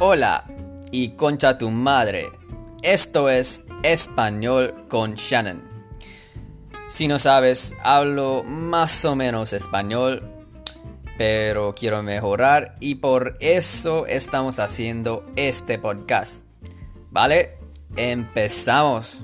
Hola y concha tu madre. Esto es Español con Shannon. Si no sabes, hablo más o menos español, pero quiero mejorar y por eso estamos haciendo este podcast. ¿Vale? Empezamos.